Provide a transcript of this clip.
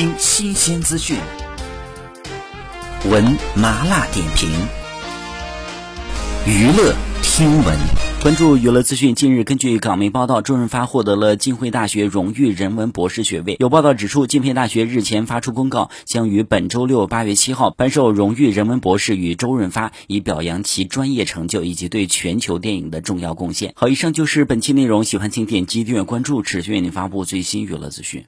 听新鲜资讯，闻麻辣点评，娱乐听闻。关注娱乐资讯。近日，根据港媒报道，周润发获得了浸会大学荣誉人文博士学位。有报道指出，浸会大学日前发出公告，将于本周六八月七号颁授荣誉人文博士与周润发，以表扬其专业成就以及对全球电影的重要贡献。好，以上就是本期内容。喜欢请点击订阅关注，持续为您发布最新娱乐资讯。